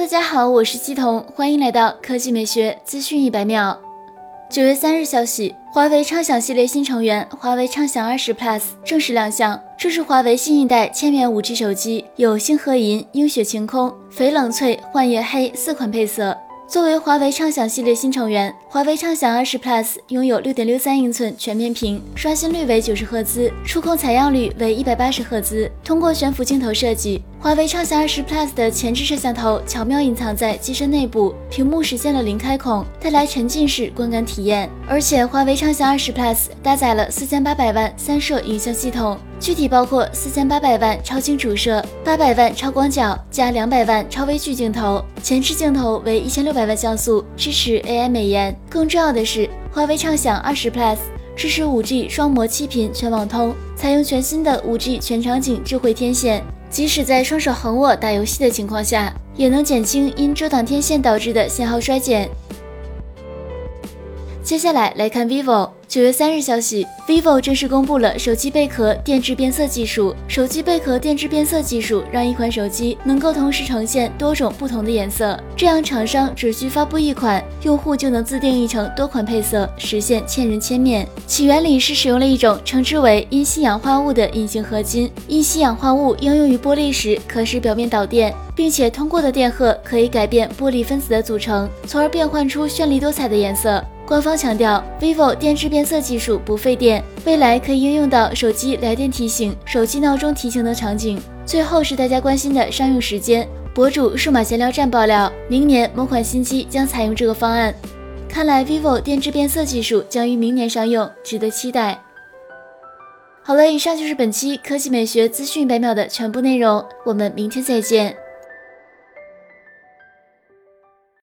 大家好，我是西彤，欢迎来到科技美学资讯一百秒。九月三日消息，华为畅享系列新成员华为畅享二十 Plus 正式亮相。这是华为新一代千元五 G 手机，有星河银、映雪晴空、翡冷翠、幻夜黑四款配色。作为华为畅享系列新成员，华为畅享二十 Plus 拥有六点六三英寸全面屏，刷新率为九十赫兹，触控采样率为一百八十赫兹。通过悬浮镜头设计，华为畅享二十 Plus 的前置摄像头巧妙隐藏在机身内部，屏幕实现了零开孔，带来沉浸式观感体验。而且，华为畅享二十 Plus 搭载了四千八百万三摄影像系统。具体包括四千八百万超清主摄、八百万超广角加两百万超微距镜头，前置镜头为一千六百万像素，支持 AI 美颜。更重要的是，华为畅享二十 Plus 支持 5G 双模七频全网通，采用全新的 5G 全场景智慧天线，即使在双手横握打游戏的情况下，也能减轻因遮挡天线导致的信号衰减。接下来来看 vivo。九月三日消息，vivo 正式公布了手机贝壳电致变色技术。手机贝壳电致变色技术让一款手机能够同时呈现多种不同的颜色，这样厂商只需发布一款，用户就能自定义成多款配色，实现千人千面。其原理是使用了一种称之为阴烯氧化物的隐形合金。阴烯氧化物应用于玻璃时，可使表面导电，并且通过的电荷可以改变玻璃分子的组成，从而变换出绚丽多彩的颜色。官方强调，vivo 电致变色技术不费电，未来可以应用到手机来电提醒、手机闹钟提醒等场景。最后是大家关心的商用时间，博主数码闲聊站爆料，明年某款新机将采用这个方案。看来 vivo 电致变色技术将于明年商用，值得期待。好了，以上就是本期科技美学资讯百秒的全部内容，我们明天再见。